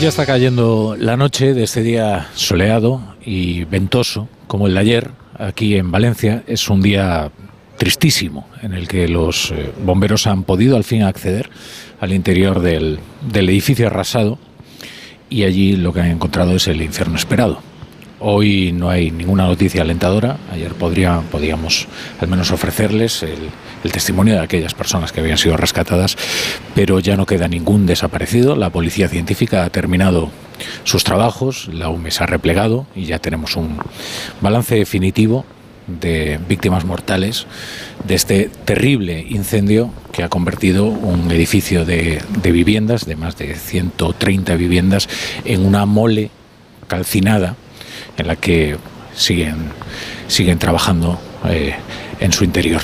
Ya está cayendo la noche de este día soleado y ventoso, como el de ayer, aquí en Valencia. Es un día tristísimo en el que los eh, bomberos han podido al fin acceder al interior del, del edificio arrasado y allí lo que han encontrado es el infierno esperado. Hoy no hay ninguna noticia alentadora. Ayer podría, podíamos al menos ofrecerles el, testimonio de aquellas personas que habían sido rescatadas, pero ya no queda ningún desaparecido. La policía científica ha terminado sus trabajos, la UME se ha replegado y ya tenemos un balance definitivo de víctimas mortales de este terrible incendio que ha convertido un edificio de, de viviendas, de más de 130 viviendas, en una mole calcinada en la que siguen, siguen trabajando eh, en su interior.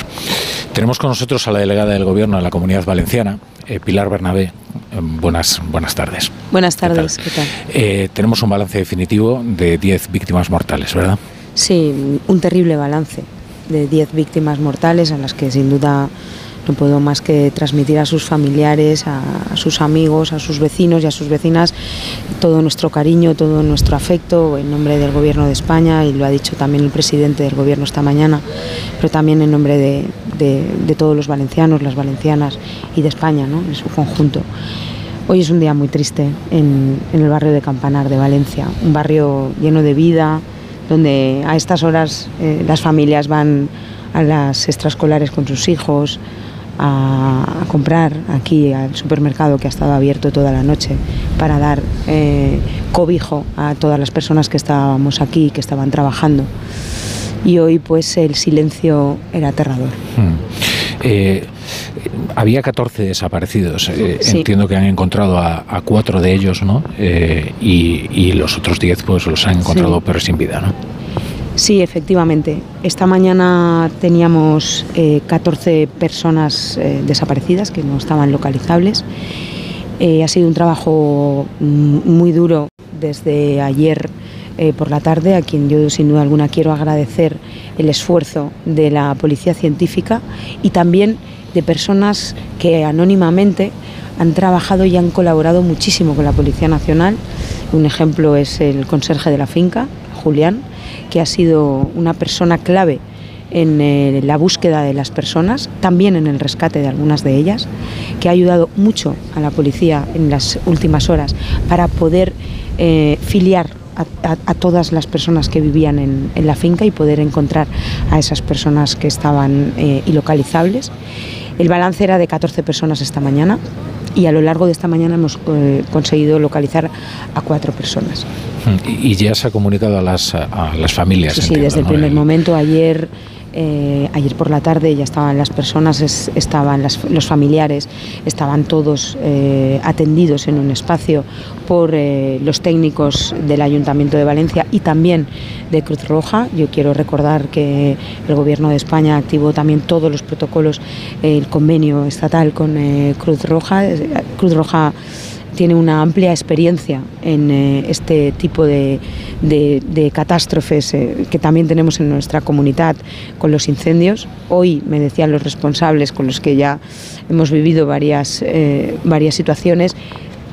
Tenemos con nosotros a la delegada del Gobierno de la Comunidad Valenciana, eh, Pilar Bernabé. Buenas, buenas tardes. Buenas tardes, ¿qué tal? ¿Qué tal? Eh, tenemos un balance definitivo de 10 víctimas mortales, ¿verdad? Sí, un terrible balance de 10 víctimas mortales a las que sin duda no puedo más que transmitir a sus familiares, a, sus amigos, a sus vecinos y a sus vecinas todo nuestro cariño, todo nuestro afecto en nombre del Gobierno de España y lo ha dicho también el presidente del Gobierno esta mañana, pero también en nombre de, de, de todos los valencianos, las valencianas y de España ¿no? en su conjunto. Hoy es un día muy triste en, en el barrio de Campanar de Valencia, un barrio lleno de vida, donde a estas horas eh, las familias van a las extraescolares con sus hijos, a, comprar aquí al supermercado que ha estado abierto toda la noche para dar eh, cobijo a todas las personas que estábamos aquí, que estaban trabajando. Y hoy pues el silencio era aterrador. Hmm. Eh, había 14 desaparecidos. Eh, sí. Entiendo que han encontrado a, a cuatro de ellos, ¿no? Eh, y, y, los otros 10 pues los han encontrado sí. pero sin vida, ¿no? Sí, efectivamente. Esta mañana teníamos eh, 14 personas desaparecidas que no estaban localizables. Ha sido un trabajo muy duro desde ayer eh, por la tarde, a quien yo sin duda alguna quiero agradecer el esfuerzo de la Policía Científica y también de personas que anónimamente han trabajado y han colaborado muchísimo con la Policía Nacional. Un ejemplo es el conserje de la finca, Julián, que ha sido una persona clave en eh, la búsqueda de las personas, también en el rescate de algunas de ellas, que ha ayudado mucho a la policía en las últimas horas para poder eh, filiar a, a, todas las personas que vivían en, en, la finca y poder encontrar a esas personas que estaban eh, ilocalizables. El balance era de 14 personas esta mañana y a lo largo de esta mañana hemos eh, conseguido localizar a cuatro personas. Y ya se ha comunicado a las, a las familias. Sí, sí desde el primer momento. Ayer eh, ayer por la tarde ya estaban las personas, es, estaban las, los familiares, estaban todos eh, atendidos en un espacio por eh, los técnicos del Ayuntamiento de Valencia y también de Cruz Roja. Yo quiero recordar que el Gobierno de España activó también todos los protocolos, el convenio estatal con Cruz Roja. Cruz Roja tiene una amplia experiencia en eh, este tipo de, de, catástrofes eh, que también tenemos en nuestra comunidad con los incendios. Hoy me decían los responsables con los que ya hemos vivido varias, eh, varias situaciones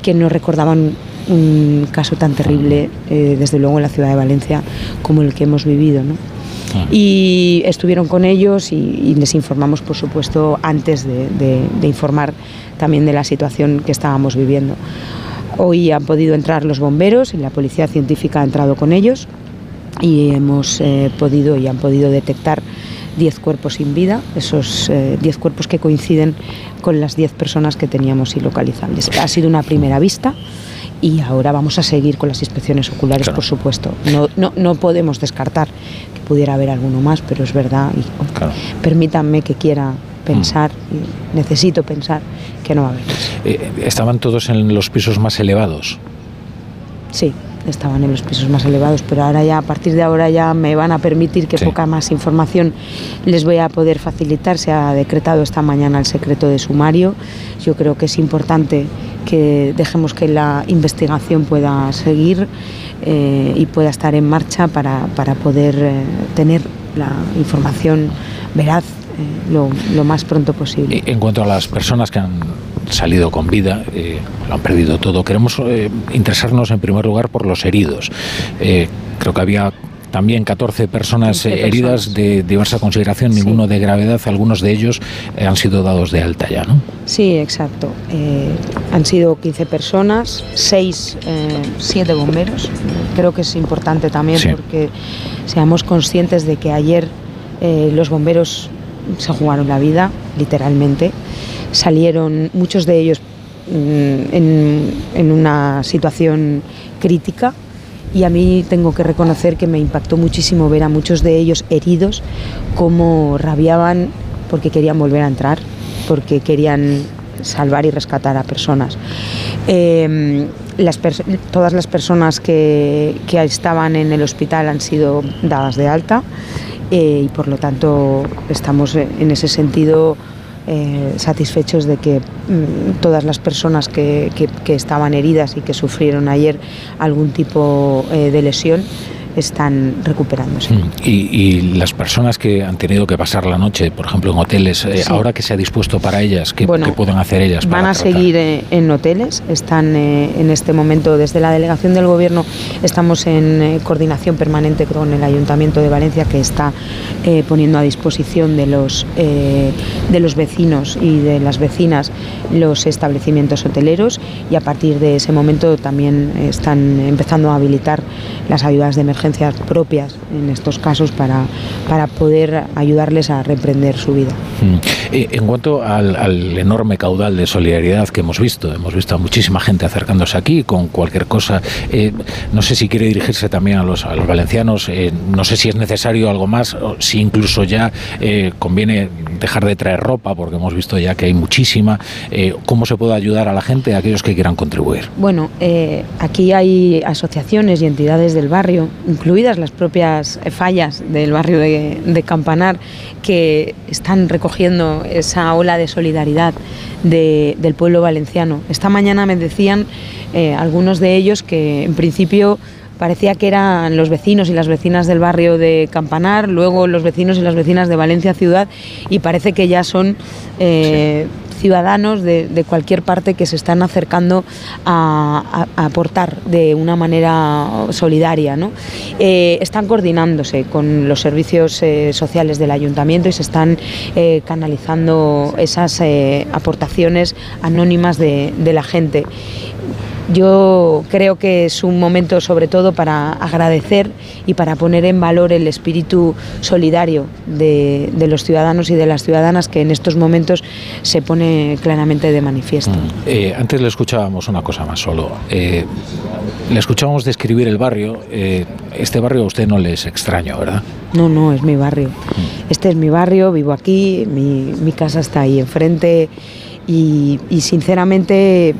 que nos recordaban un caso tan terrible, desde luego en la ciudad de Valencia, como el que hemos vivido. Y estuvieron con ellos y, y, les informamos, por supuesto, antes de, informar también de la situación que estábamos viviendo. Hoy han podido entrar los bomberos y la policía científica ha entrado con ellos y hemos eh, podido y han podido detectar 10 cuerpos sin vida, esos 10 eh, cuerpos que coinciden con las 10 personas que teníamos ilocalizables. Ha sido una primera vista y ahora vamos a seguir con las inspecciones oculares, claro. por supuesto. No, no, no, podemos descartar que pudiera haber alguno más, pero es verdad. Y, claro. Permítanme que quiera pensar, mm. necesito pensar que no va a haber más. Eh, ¿Estaban todos en los pisos más elevados? Sí, estaban en los pisos más elevados, pero ahora ya, a partir de ahora ya me van a permitir que sí. poca más información les voy a poder facilitar. Se ha decretado esta mañana el secreto de sumario. Yo creo que es importante que dejemos que la investigación pueda seguir eh, y pueda estar en marcha para, para poder eh, tener la información veraz lo, lo, más pronto posible. En cuanto a las personas que han salido con vida, eh, lo han perdido todo, queremos eh, interesarnos en primer lugar por los heridos. Eh, creo que había también 14 personas heridas de diversa consideración, ninguno de gravedad, algunos de ellos han sido dados de alta ya, ¿no? Sí, exacto. han sido 15 personas, 6, 7 bomberos. Creo que es importante también porque seamos conscientes de que ayer los bomberos se jugaron la vida, literalmente. Salieron muchos de ellos mm, en, una situación crítica y a mí tengo que reconocer que me impactó muchísimo ver a muchos de ellos heridos, cómo rabiaban porque querían volver a entrar, porque querían salvar y rescatar a personas. Em, todas las personas que, estaban en el hospital han sido dadas de alta eh, y por lo tanto estamos en ese sentido eh, satisfechos de que mm, todas las personas que, estaban heridas y que sufrieron ayer algún tipo eh, de lesión están recuperándose. Mm. ¿Y, las personas que han tenido que pasar la noche, por ejemplo, en hoteles, eh, ahora que se ha dispuesto para ellas, ¿qué, pueden hacer ellas? van a seguir eh, en hoteles, están eh, en este momento desde la delegación del Gobierno, estamos en coordinación permanente con el Ayuntamiento de Valencia que está poniendo a disposición de los, de los vecinos y de las vecinas los establecimientos hoteleros y a partir de ese momento también están empezando a habilitar las ayudas de emergencia propias en estos casos para, para poder ayudarles a reprender su vida. Mm. Eh, en cuanto al, enorme caudal de solidaridad que hemos visto, hemos visto a muchísima gente acercándose aquí con cualquier cosa. Eh, no sé si quiere dirigirse también a los, a los valencianos, eh, no sé si es necesario algo más, si incluso ya conviene dejar de traer ropa, porque hemos visto ya que hay muchísima. ¿Cómo se puede ayudar a la gente, a aquellos que quieran contribuir? Bueno, aquí hay asociaciones y entidades del barrio incluidas las propias fallas del barrio de, Campanar, que están recogiendo esa ola de solidaridad del pueblo valenciano. Esta mañana me decían eh, algunos de ellos que en principio parecía que eran los vecinos y las vecinas del barrio de Campanar, luego los vecinos y las vecinas de Valencia Ciudad y parece que ya son eh, ciudadanos de, cualquier parte que se están acercando a, aportar de una manera solidaria. ¿no? Eh, están coordinándose con los servicios eh, sociales del ayuntamiento y se están canalizando esas aportaciones anónimas de, de la gente. Yo creo que es un momento sobre todo para agradecer y para poner en valor el espíritu solidario de, los ciudadanos y de las ciudadanas que en estos momentos se pone claramente de manifiesto. Mm. Eh, antes le escuchábamos una cosa más solo. Eh, le escuchábamos describir el barrio. Eh, este barrio a usted no le es extraño, ¿verdad? No, no, es mi barrio. Mm. Este es mi barrio, vivo aquí, mi, casa está ahí enfrente y sinceramente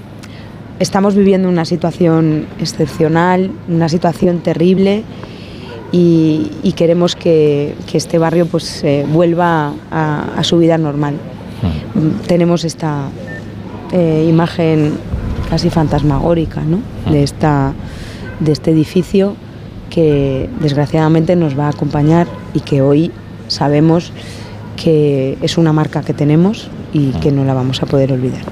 estamos viviendo una situación excepcional, una situación terrible y, queremos que, este barrio pues vuelva a, su vida normal. Mm. Tenemos esta eh, imagen casi fantasmagórica mm. de, esta, de este edificio que desgraciadamente nos va a acompañar y que hoy sabemos que es una marca que tenemos y que no la vamos a poder olvidar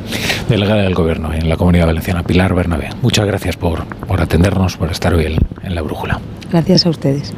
delegada del Gobierno en la Comunidad Valenciana, Pilar Bernabé. Muchas gracias por, por atendernos, por estar hoy en la brújula. Gracias a ustedes.